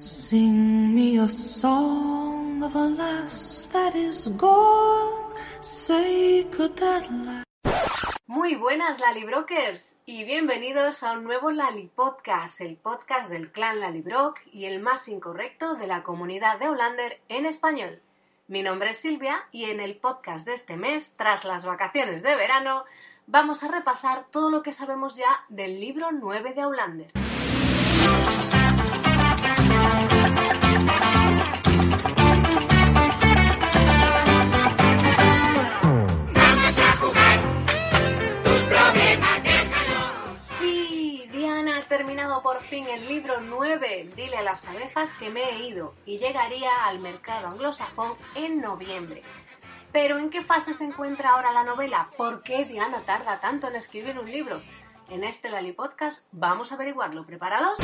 Sing me a song of a lass that is gone. Say, could? Muy buenas Lalibrokers y bienvenidos a un nuevo Lali Podcast, el podcast del clan Lalibrock y el más incorrecto de la comunidad de Hollander en español. Mi nombre es Silvia y en el podcast de este mes, tras las vacaciones de verano, vamos a repasar todo lo que sabemos ya del libro 9 de Aulander. Terminado por fin el libro 9, Dile a las abejas que me he ido, y llegaría al mercado anglosajón en noviembre. Pero ¿en qué fase se encuentra ahora la novela? ¿Por qué Diana tarda tanto en escribir un libro? En este Lali Podcast vamos a averiguarlo. ¿Preparados?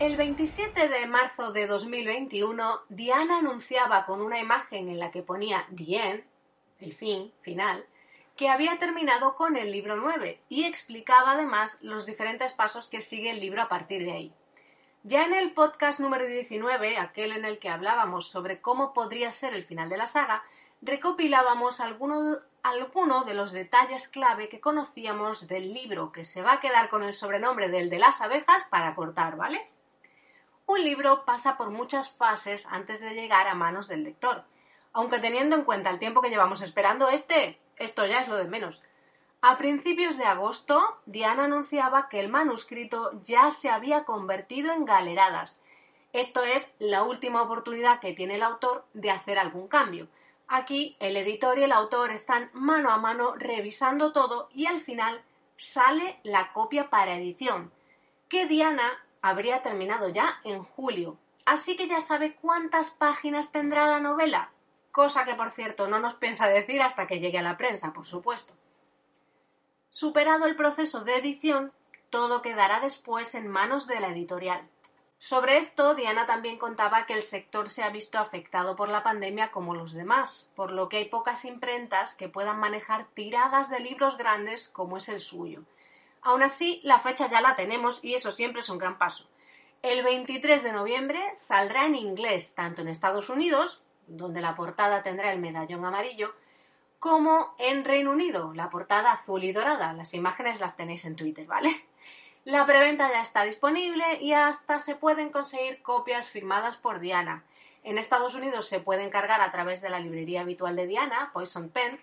El 27 de marzo de 2021, Diana anunciaba con una imagen en la que ponía The End, el fin, final, que había terminado con el libro 9 y explicaba además los diferentes pasos que sigue el libro a partir de ahí. Ya en el podcast número 19, aquel en el que hablábamos sobre cómo podría ser el final de la saga, recopilábamos algunos alguno de los detalles clave que conocíamos del libro, que se va a quedar con el sobrenombre del de las abejas para cortar, ¿vale? Un libro pasa por muchas fases antes de llegar a manos del lector, aunque teniendo en cuenta el tiempo que llevamos esperando este, esto ya es lo de menos. A principios de agosto, Diana anunciaba que el manuscrito ya se había convertido en galeradas. Esto es la última oportunidad que tiene el autor de hacer algún cambio. Aquí el editor y el autor están mano a mano revisando todo y al final sale la copia para edición, que Diana habría terminado ya en julio. Así que ya sabe cuántas páginas tendrá la novela, cosa que por cierto no nos piensa decir hasta que llegue a la prensa, por supuesto. Superado el proceso de edición, todo quedará después en manos de la editorial. Sobre esto, Diana también contaba que el sector se ha visto afectado por la pandemia como los demás, por lo que hay pocas imprentas que puedan manejar tiradas de libros grandes como es el suyo. Aún así, la fecha ya la tenemos y eso siempre es un gran paso. El 23 de noviembre saldrá en inglés, tanto en Estados Unidos, donde la portada tendrá el medallón amarillo, como en Reino Unido, la portada azul y dorada. Las imágenes las tenéis en Twitter, ¿vale? La preventa ya está disponible y hasta se pueden conseguir copias firmadas por Diana. En Estados Unidos se puede encargar a través de la librería habitual de Diana, Poison Pen,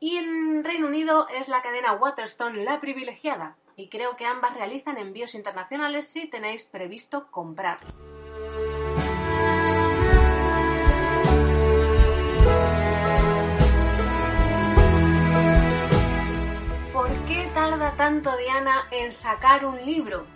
y en Reino Unido es la cadena Waterstone la privilegiada, y creo que ambas realizan envíos internacionales si tenéis previsto comprar. Tanto Diana en sacar un libro?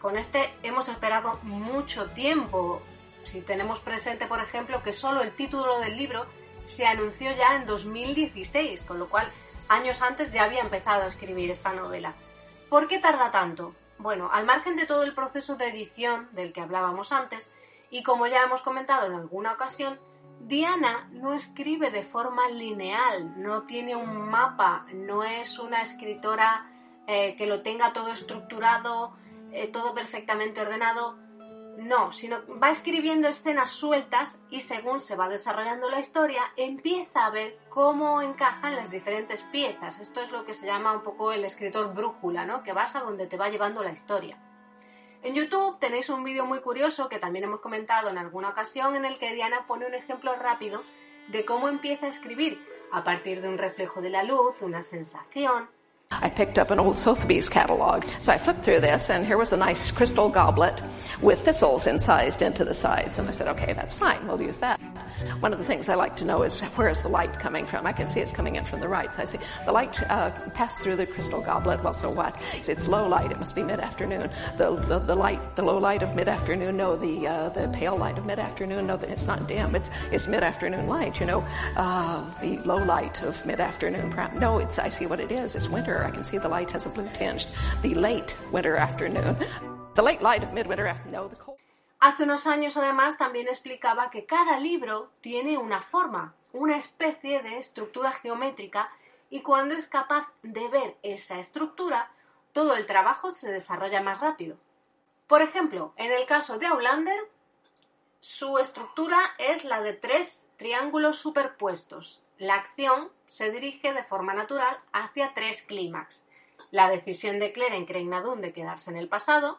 Con este hemos esperado mucho tiempo. Si tenemos presente, por ejemplo, que solo el título del libro se anunció ya en 2016, con lo cual años antes ya había empezado a escribir esta novela. ¿Por qué tarda tanto? Bueno, al margen de todo el proceso de edición del que hablábamos antes, y como ya hemos comentado en alguna ocasión, Diana no escribe de forma lineal, no tiene un mapa, no es una escritora eh, que lo tenga todo estructurado, eh, todo perfectamente ordenado. No, sino va escribiendo escenas sueltas y según se va desarrollando la historia, empieza a ver cómo encajan las diferentes piezas. Esto es lo que se llama un poco el escritor brújula, ¿no? Que vas a donde te va llevando la historia. En YouTube tenéis un vídeo muy curioso que también hemos comentado en alguna ocasión en el que Diana pone un ejemplo rápido de cómo empieza a escribir a partir de un reflejo de la luz, una sensación, I picked up an old Sotheby's catalog. So I flipped through this, and here was a nice crystal goblet with thistles incised into the sides. And I said, okay, that's fine, we'll use that. One of the things I like to know is where is the light coming from? I can see it's coming in from the right. So I see the light uh, passed through the crystal goblet. Well, so what? It's low light. It must be mid-afternoon. The, the, the light, the low light of mid-afternoon. No, the uh, the pale light of mid-afternoon. No, that it's not dim. It's it's mid-afternoon light. You know, uh, the low light of mid-afternoon. No, it's I see what it is. It's winter. I can see the light has a blue tinge. The late winter afternoon. The late light of midwinter. No, the cold. Hace unos años, además, también explicaba que cada libro tiene una forma, una especie de estructura geométrica, y cuando es capaz de ver esa estructura, todo el trabajo se desarrolla más rápido. Por ejemplo, en el caso de Outlander, su estructura es la de tres triángulos superpuestos. La acción se dirige de forma natural hacia tres clímax. La decisión de Claire en Creinadun de quedarse en el pasado,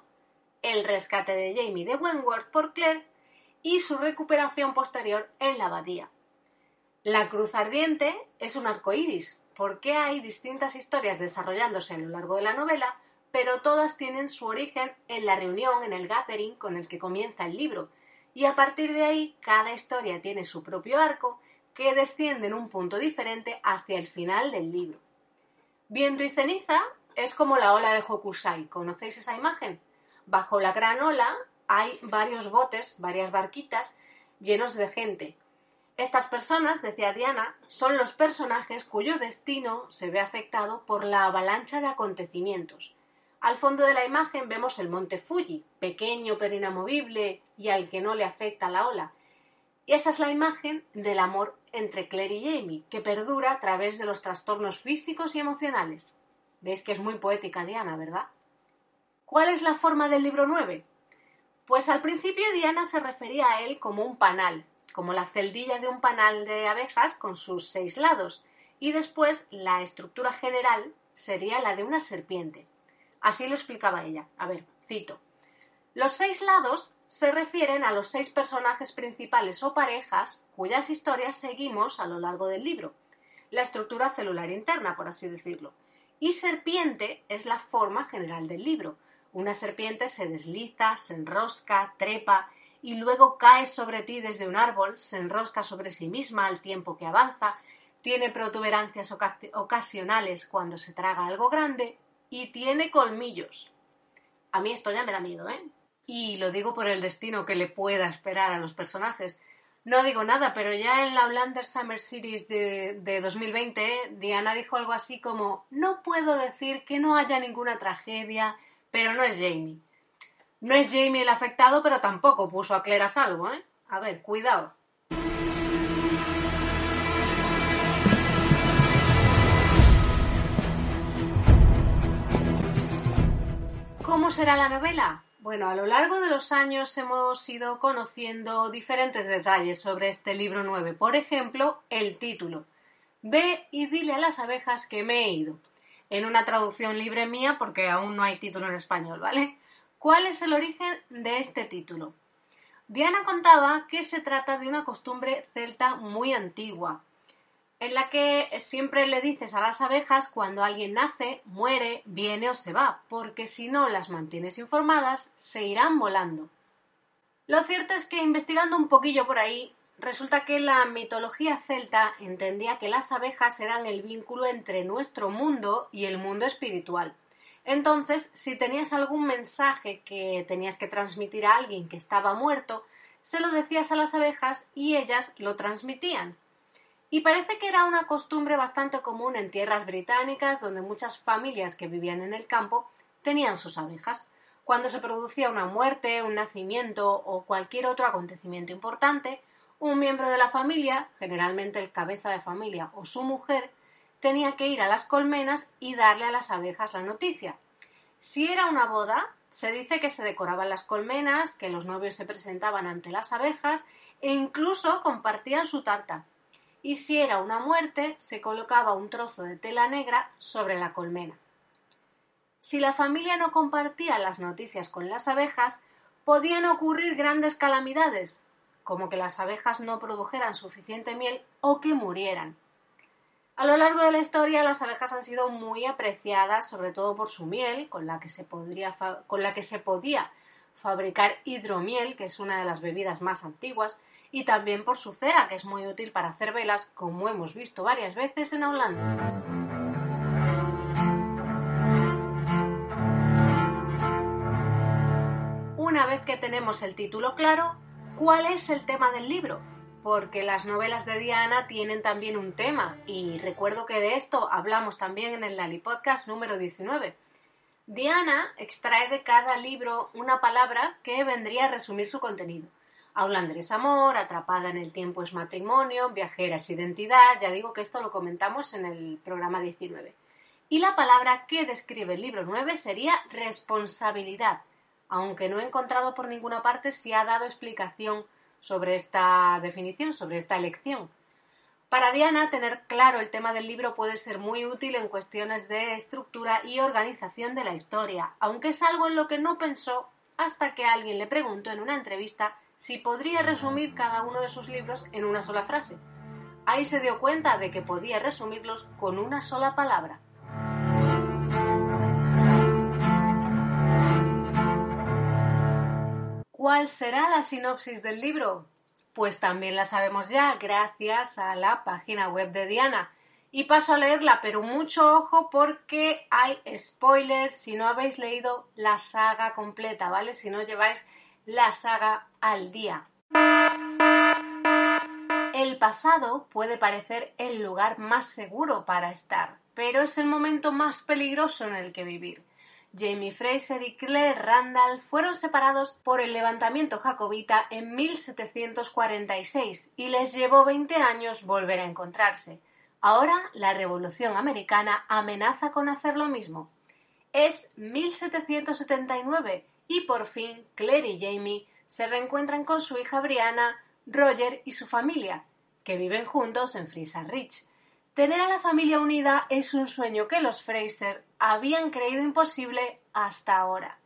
el rescate de Jamie de Wentworth por Claire y su recuperación posterior en la abadía. La cruz ardiente es un arco iris, porque hay distintas historias desarrollándose a lo largo de la novela, pero todas tienen su origen en la reunión, en el gathering con el que comienza el libro, y a partir de ahí cada historia tiene su propio arco que desciende en un punto diferente hacia el final del libro. Viento y ceniza es como la ola de Hokusai. ¿Conocéis esa imagen? Bajo la gran ola hay varios botes, varias barquitas llenos de gente. Estas personas, decía Diana, son los personajes cuyo destino se ve afectado por la avalancha de acontecimientos. Al fondo de la imagen vemos el monte Fuji, pequeño pero inamovible y al que no le afecta la ola. Y esa es la imagen del amor entre Claire y Jamie, que perdura a través de los trastornos físicos y emocionales. Veis que es muy poética Diana, ¿verdad? ¿Cuál es la forma del libro 9? Pues al principio Diana se refería a él como un panal, como la celdilla de un panal de abejas con sus seis lados, y después la estructura general sería la de una serpiente. Así lo explicaba ella. A ver, cito. Los seis lados se refieren a los seis personajes principales o parejas cuyas historias seguimos a lo largo del libro, la estructura celular interna, por así decirlo. Y serpiente es la forma general del libro, una serpiente se desliza, se enrosca, trepa y luego cae sobre ti desde un árbol, se enrosca sobre sí misma al tiempo que avanza, tiene protuberancias ocasionales cuando se traga algo grande y tiene colmillos. A mí esto ya me da miedo, ¿eh? Y lo digo por el destino que le pueda esperar a los personajes. No digo nada, pero ya en la Blander Summer Series de, de 2020, Diana dijo algo así como: No puedo decir que no haya ninguna tragedia, pero no es Jamie. No es Jamie el afectado, pero tampoco puso a Claire a salvo, ¿eh? A ver, cuidado. ¿Cómo será la novela? Bueno, a lo largo de los años hemos ido conociendo diferentes detalles sobre este libro 9. Por ejemplo, el título. Ve y dile a las abejas que me he ido en una traducción libre mía porque aún no hay título en español, ¿vale? ¿Cuál es el origen de este título? Diana contaba que se trata de una costumbre celta muy antigua, en la que siempre le dices a las abejas cuando alguien nace, muere, viene o se va, porque si no las mantienes informadas, se irán volando. Lo cierto es que investigando un poquillo por ahí, Resulta que la mitología celta entendía que las abejas eran el vínculo entre nuestro mundo y el mundo espiritual. Entonces, si tenías algún mensaje que tenías que transmitir a alguien que estaba muerto, se lo decías a las abejas y ellas lo transmitían. Y parece que era una costumbre bastante común en tierras británicas, donde muchas familias que vivían en el campo tenían sus abejas. Cuando se producía una muerte, un nacimiento o cualquier otro acontecimiento importante, un miembro de la familia, generalmente el cabeza de familia o su mujer, tenía que ir a las colmenas y darle a las abejas la noticia. Si era una boda, se dice que se decoraban las colmenas, que los novios se presentaban ante las abejas e incluso compartían su tarta. Y si era una muerte, se colocaba un trozo de tela negra sobre la colmena. Si la familia no compartía las noticias con las abejas, podían ocurrir grandes calamidades, como que las abejas no produjeran suficiente miel o que murieran. A lo largo de la historia las abejas han sido muy apreciadas, sobre todo por su miel, con la que se, con la que se podía fabricar hidromiel, que es una de las bebidas más antiguas, y también por su cera, que es muy útil para hacer velas, como hemos visto varias veces en Holanda. Una vez que tenemos el título claro, ¿Cuál es el tema del libro? Porque las novelas de Diana tienen también un tema y recuerdo que de esto hablamos también en el Lali Podcast número 19. Diana extrae de cada libro una palabra que vendría a resumir su contenido. Aulander es amor, atrapada en el tiempo es matrimonio, viajera es identidad, ya digo que esto lo comentamos en el programa 19. Y la palabra que describe el libro 9 sería responsabilidad, aunque no he encontrado por ninguna parte si ha dado explicación sobre esta definición, sobre esta elección. Para Diana, tener claro el tema del libro puede ser muy útil en cuestiones de estructura y organización de la historia, aunque es algo en lo que no pensó hasta que alguien le preguntó en una entrevista si podría resumir cada uno de sus libros en una sola frase. Ahí se dio cuenta de que podía resumirlos con una sola palabra. ¿Cuál será la sinopsis del libro? Pues también la sabemos ya gracias a la página web de Diana. Y paso a leerla, pero mucho ojo porque hay spoilers si no habéis leído la saga completa, ¿vale? Si no lleváis la saga al día. El pasado puede parecer el lugar más seguro para estar, pero es el momento más peligroso en el que vivir. Jamie Fraser y Claire Randall fueron separados por el levantamiento jacobita en 1746 y les llevó 20 años volver a encontrarse. Ahora la Revolución Americana amenaza con hacer lo mismo. Es 1779 y por fin Claire y Jamie se reencuentran con su hija Brianna, Roger y su familia, que viven juntos en Fraser Ridge. Tener a la familia unida es un sueño que los Fraser habían creído imposible hasta ahora.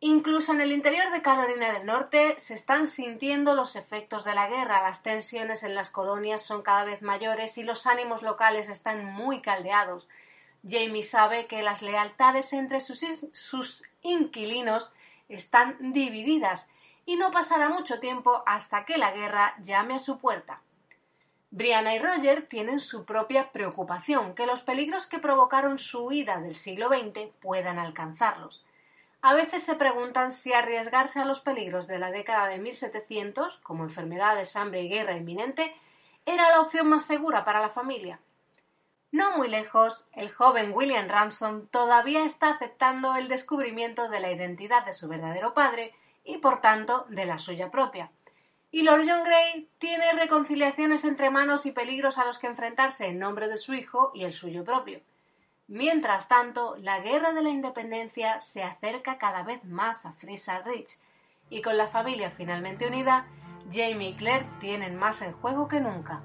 Incluso en el interior de Carolina del Norte se están sintiendo los efectos de la guerra, las tensiones en las colonias son cada vez mayores y los ánimos locales están muy caldeados. Jamie sabe que las lealtades entre sus, inquilinos están divididas y no pasará mucho tiempo hasta que la guerra llame a su puerta. Brianna y Roger tienen su propia preocupación, que los peligros que provocaron su huida del siglo XX puedan alcanzarlos. A veces se preguntan si arriesgarse a los peligros de la década de 1700, como enfermedades, hambre y guerra inminente, era la opción más segura para la familia. No muy lejos, el joven William Ramson todavía está aceptando el descubrimiento de la identidad de su verdadero padre y, por tanto, de la suya propia. Y Lord John Grey tiene reconciliaciones entre manos y peligros a los que enfrentarse en nombre de su hijo y el suyo propio. Mientras tanto, la guerra de la independencia se acerca cada vez más a Fraser Ridge, y con la familia finalmente unida, Jamie y Claire tienen más en juego que nunca.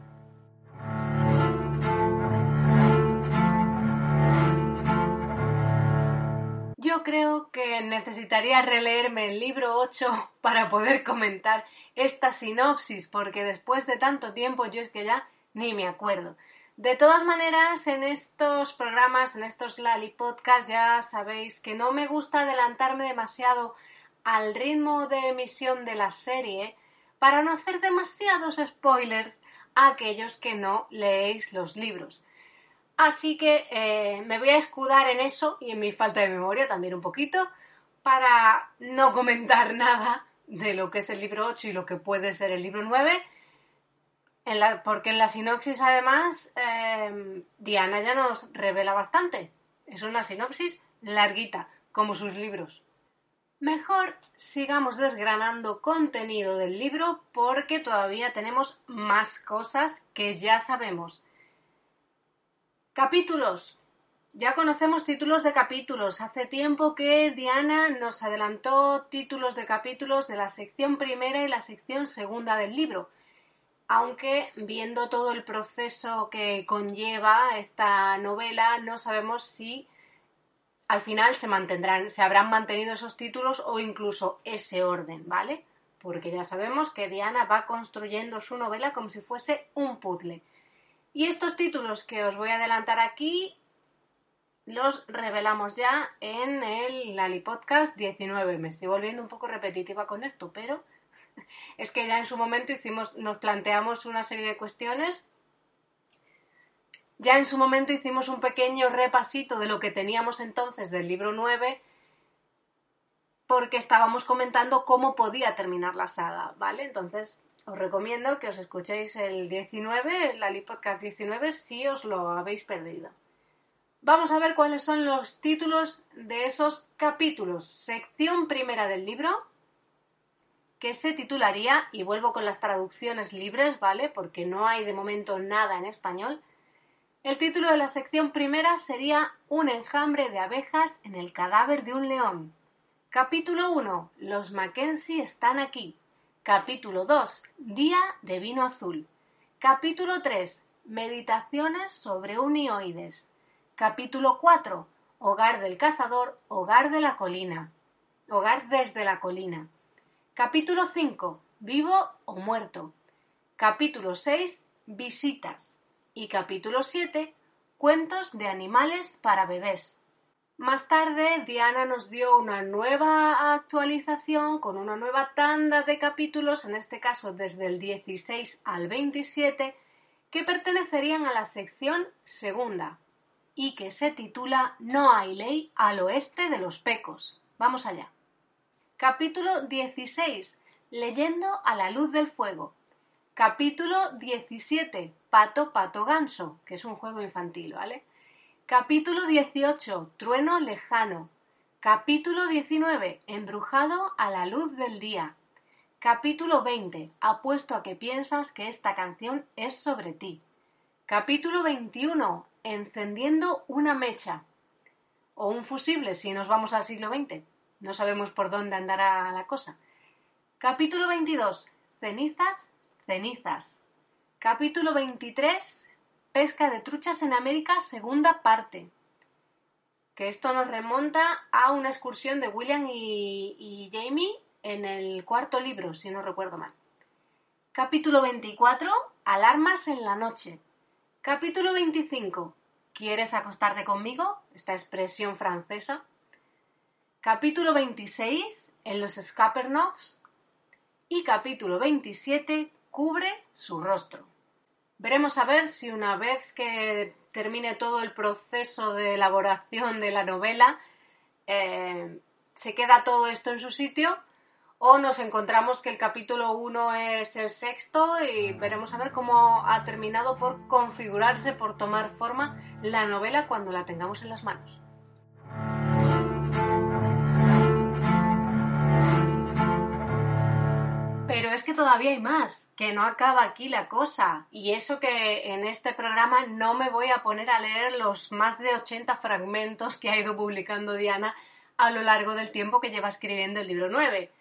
Yo creo que necesitaría releerme el libro 8 para poder comentar esta sinopsis, porque después de tanto tiempo yo es que ya ni me acuerdo. De todas maneras, en estos programas, en estos Lali Podcast, ya sabéis que no me gusta adelantarme demasiado al ritmo de emisión de la serie para no hacer demasiados spoilers a aquellos que no leéis los libros. Así que eh, me voy a escudar en eso y en mi falta de memoria también un poquito para no comentar nada de lo que es el libro 8 y lo que puede ser el libro 9. En la, porque en la sinopsis, además, eh, Diana ya nos revela bastante. Es una sinopsis larguita, como sus libros. Mejor sigamos desgranando contenido del libro porque todavía tenemos más cosas que ya sabemos. Capítulos. Ya conocemos títulos de capítulos. Hace tiempo que Diana nos adelantó títulos de capítulos de la sección primera y la sección segunda del libro. Aunque viendo todo el proceso que conlleva esta novela, no sabemos si al final se mantendrán, se habrán mantenido esos títulos o incluso ese orden, ¿vale? Porque ya sabemos que Diana va construyendo su novela como si fuese un puzzle. Y estos títulos que os voy a adelantar aquí los revelamos ya en el Lali Podcast 19. Me estoy volviendo un poco repetitiva con esto, pero es que ya en su momento hicimos, nos planteamos una serie de cuestiones. Ya en su momento hicimos un pequeño repasito de lo que teníamos entonces del libro 9 porque estábamos comentando cómo podía terminar la saga, ¿vale? Entonces os recomiendo que os escuchéis el 19, el Lali Podcast 19, si os lo habéis perdido. Vamos a ver cuáles son los títulos de esos capítulos. Sección primera del libro, que se titularía, y vuelvo con las traducciones libres, ¿vale? Porque no hay de momento nada en español. El título de la sección primera sería Un enjambre de abejas en el cadáver de un león. Capítulo 1. Los Mackenzie están aquí. Capítulo 2. Día de vino azul. Capítulo 3. Meditaciones sobre unioides. Capítulo 4. Hogar del cazador, hogar de la colina. Hogar desde la colina. Capítulo 5. Vivo o muerto. Capítulo 6. Visitas y capítulo 7, Cuentos de animales para bebés. Más tarde, Diana nos dio una nueva actualización con una nueva tanda de capítulos, en este caso desde el 16 al 27, que pertenecerían a la sección segunda y que se titula No hay ley al oeste de los pecos. Vamos allá. Capítulo 16. Leyendo a la luz del fuego. Capítulo 17. Pato, pato, ganso, que es un juego infantil, ¿vale? Capítulo 18. Trueno lejano. Capítulo 19. Embrujado a la luz del día. Capítulo 20. Apuesto a que piensas que esta canción es sobre ti. Capítulo 21. Encendiendo una mecha. O un fusible si nos vamos al siglo XX. No sabemos por dónde andará la cosa. Capítulo 22. Cenizas Cenizas. Capítulo 23. Pesca de truchas en América, segunda parte. Que esto nos remonta a una excursión de William y, y Jamie en el cuarto libro, si no recuerdo mal. Capítulo 24. Alarmas en la noche. Capítulo 25. ¿Quieres acostarte conmigo? Esta expresión francesa. Capítulo 26. En los Scapernox. Y capítulo 27 cubre su rostro. Veremos a ver si una vez que termine todo el proceso de elaboración de la novela eh, se queda todo esto en su sitio o nos encontramos que el capítulo 1 es el sexto y veremos a ver cómo ha terminado por configurarse, por tomar forma la novela cuando la tengamos en las manos. Pero es que todavía hay más, que no acaba aquí la cosa. Y eso que en este programa no me voy a poner a leer los más de 80 fragmentos que ha ido publicando Diana a lo largo del tiempo que lleva escribiendo el libro 9.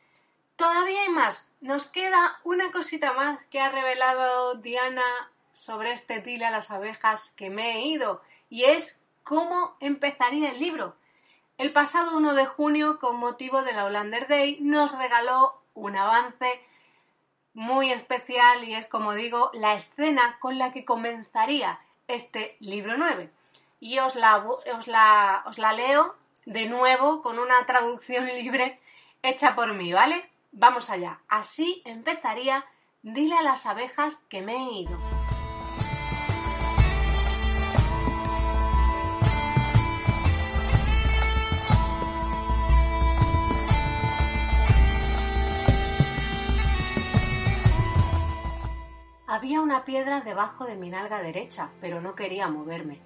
Todavía hay más. Nos queda una cosita más que ha revelado Diana sobre este tila a las abejas que me he ido. Y es cómo empezaría el libro. El pasado 1 de junio, con motivo de la Hollander Day, nos regaló un avance muy especial y es, como digo, la escena con la que comenzaría este libro 9. Y os la, os la, os la leo de nuevo con una traducción libre hecha por mí, ¿vale? Vamos allá. Así empezaría Dile a las abejas que me he ido. Había una piedra debajo de mi nalga derecha, pero no quería moverme.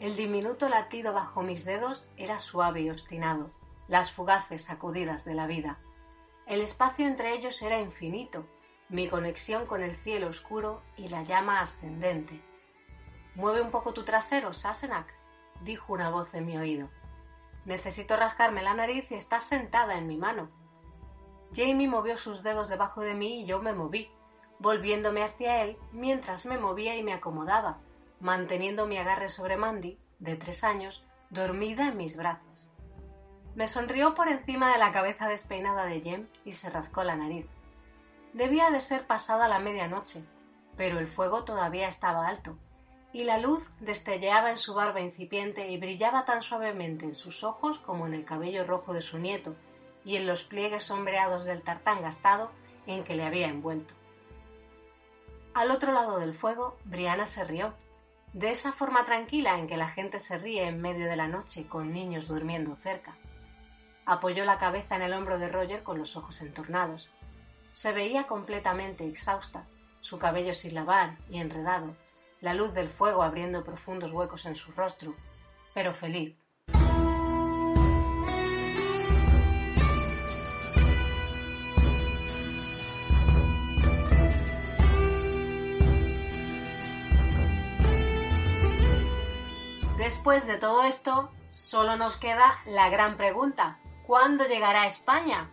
El diminuto latido bajo mis dedos era suave y obstinado, las fugaces sacudidas de la vida. El espacio entre ellos era infinito, mi conexión con el cielo oscuro y la llama ascendente. Mueve un poco tu trasero, Sassenach, dijo una voz en mi oído. Necesito rascarme la nariz y estás sentada en mi mano. Jamie movió sus dedos debajo de mí y yo me moví volviéndome hacia él mientras me movía y me acomodaba, manteniendo mi agarre sobre Mandy, de tres años, dormida en mis brazos. Me sonrió por encima de la cabeza despeinada de Jem y se rascó la nariz. Debía de ser pasada la medianoche, pero el fuego todavía estaba alto, y la luz destelleaba en su barba incipiente y brillaba tan suavemente en sus ojos como en el cabello rojo de su nieto y en los pliegues sombreados del tartán gastado en que le había envuelto. Al otro lado del fuego, Brianna se rió, de esa forma tranquila en que la gente se ríe en medio de la noche con niños durmiendo cerca. Apoyó la cabeza en el hombro de Roger con los ojos entornados. Se veía completamente exhausta, su cabello sin lavar y enredado, la luz del fuego abriendo profundos huecos en su rostro, pero feliz. Después de todo esto, solo nos queda la gran pregunta. ¿Cuándo llegará a España?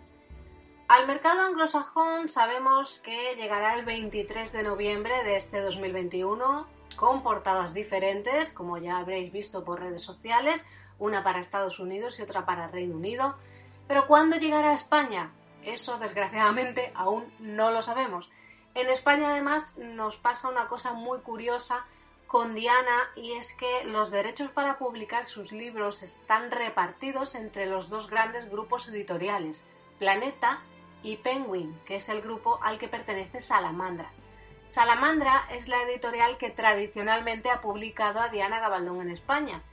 Al mercado anglosajón sabemos que llegará el 23 de noviembre de este 2021 con portadas diferentes, como ya habréis visto por redes sociales, una para Estados Unidos y otra para Reino Unido. Pero ¿cuándo llegará a España? Eso desgraciadamente aún no lo sabemos. En España además nos pasa una cosa muy curiosa con Diana y es que los derechos para publicar sus libros están repartidos entre los dos grandes grupos editoriales, Planeta y Penguin, que es el grupo al que pertenece Salamandra. Salamandra es la editorial que tradicionalmente ha publicado a Diana Gabaldón en España,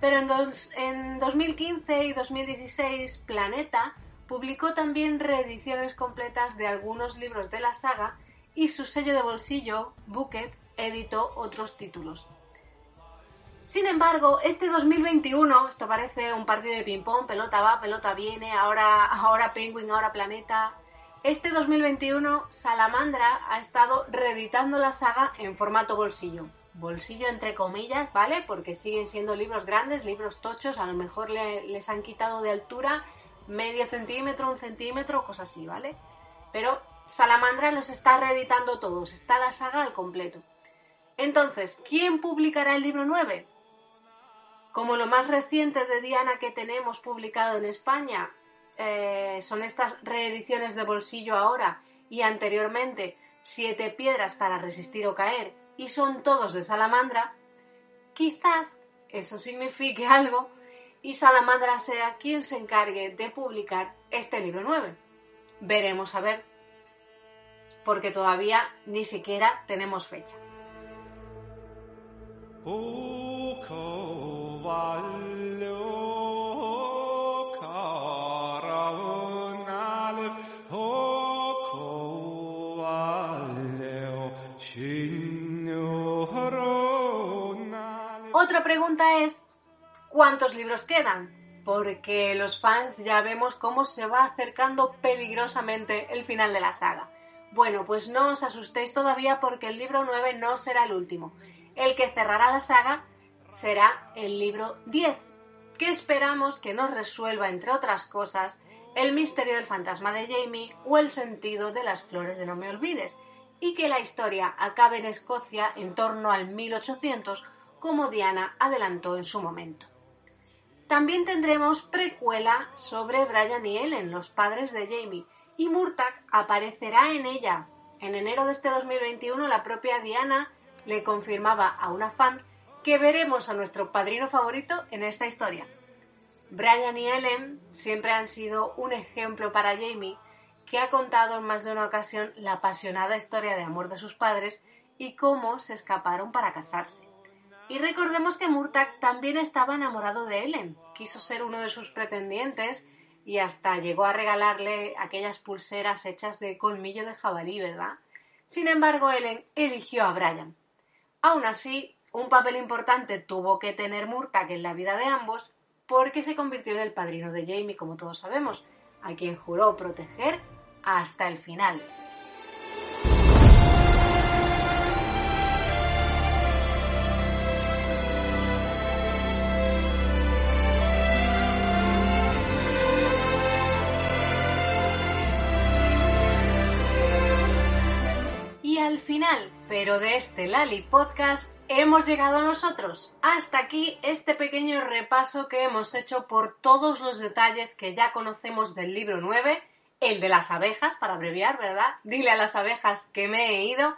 pero en, en 2015 y 2016 Planeta publicó también reediciones completas de algunos libros de la saga y su sello de bolsillo, Bucket, editó otros títulos. Sin embargo, este 2021, esto parece un partido de ping-pong, pelota va, pelota viene, ahora, ahora Penguin, ahora Planeta. Este 2021, Salamandra ha estado reeditando la saga en formato bolsillo. Bolsillo entre comillas, ¿vale? Porque siguen siendo libros grandes, libros tochos, a lo mejor les han quitado de altura medio centímetro, un centímetro, cosas así, ¿vale? Pero Salamandra los está reeditando todos, está la saga al completo. Entonces, ¿quién publicará el libro 9? Como lo más reciente de Diana que tenemos publicado en España eh, son estas reediciones de bolsillo ahora y anteriormente Siete piedras para resistir o caer y son todos de Salamandra, quizás eso signifique algo y Salamandra sea quien se encargue de publicar este libro 9. Veremos a ver, porque todavía ni siquiera tenemos fecha. Otra pregunta es, ¿cuántos libros quedan? Porque los fans ya vemos cómo se va acercando peligrosamente el final de la saga. Bueno, pues no os asustéis todavía porque el libro 9 no será el último. El que cerrará la saga será el libro 10, que esperamos que nos resuelva, entre otras cosas, el misterio del fantasma de Jamie o el sentido de las flores de No me olvides, y que la historia acabe en Escocia en torno al 1800, como Diana adelantó en su momento. También tendremos precuela sobre Brian y Ellen, los padres de Jamie, y Murtagh aparecerá en ella. En enero de este 2021 la propia Diana le confirmaba a una fan que veremos a nuestro padrino favorito en esta historia. Brian y Ellen siempre han sido un ejemplo para Jamie, que ha contado en más de una ocasión la apasionada historia de amor de sus padres y cómo se escaparon para casarse. Y recordemos que Murtagh también estaba enamorado de Ellen, quiso ser uno de sus pretendientes y hasta llegó a regalarle aquellas pulseras hechas de colmillo de jabalí, ¿verdad? Sin embargo, Ellen eligió a Brian, Aún así, un papel importante tuvo que tener Murtagh en la vida de ambos porque se convirtió en el padrino de Jamie, como todos sabemos, a quien juró proteger hasta el final. Al final, pero de este Lali Podcast hemos llegado nosotros. Hasta aquí este pequeño repaso que hemos hecho por todos los detalles que ya conocemos del libro 9, el de las abejas, para abreviar, ¿verdad? Dile a las abejas que me he ido,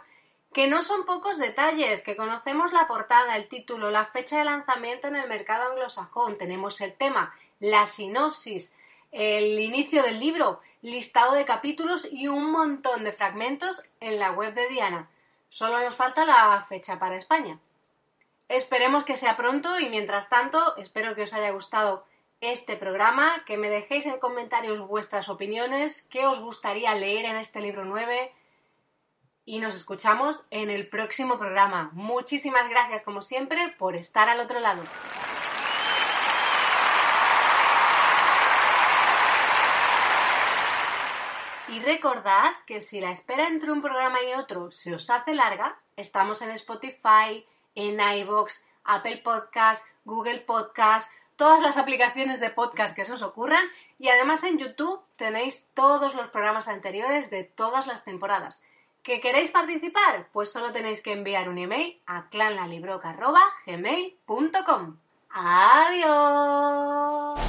que no son pocos detalles, que conocemos la portada, el título, la fecha de lanzamiento en el mercado anglosajón, tenemos el tema, la sinopsis, el inicio del libro, listado de capítulos y un montón de fragmentos en la web de Diana. Solo nos falta la fecha para España. Esperemos que sea pronto y mientras tanto espero que os haya gustado este programa, que me dejéis en comentarios vuestras opiniones, qué os gustaría leer en este libro 9 y nos escuchamos en el próximo programa. Muchísimas gracias como siempre por estar al otro lado. Y recordad que si la espera entre un programa y otro se os hace larga, estamos en Spotify, en iVoox, Apple Podcast, Google Podcast, todas las aplicaciones de podcast que se os ocurran y además en YouTube tenéis todos los programas anteriores de todas las temporadas. ¿Que queréis participar? Pues solo tenéis que enviar un email a clanlalibroca.gmail.com. ¡Adiós!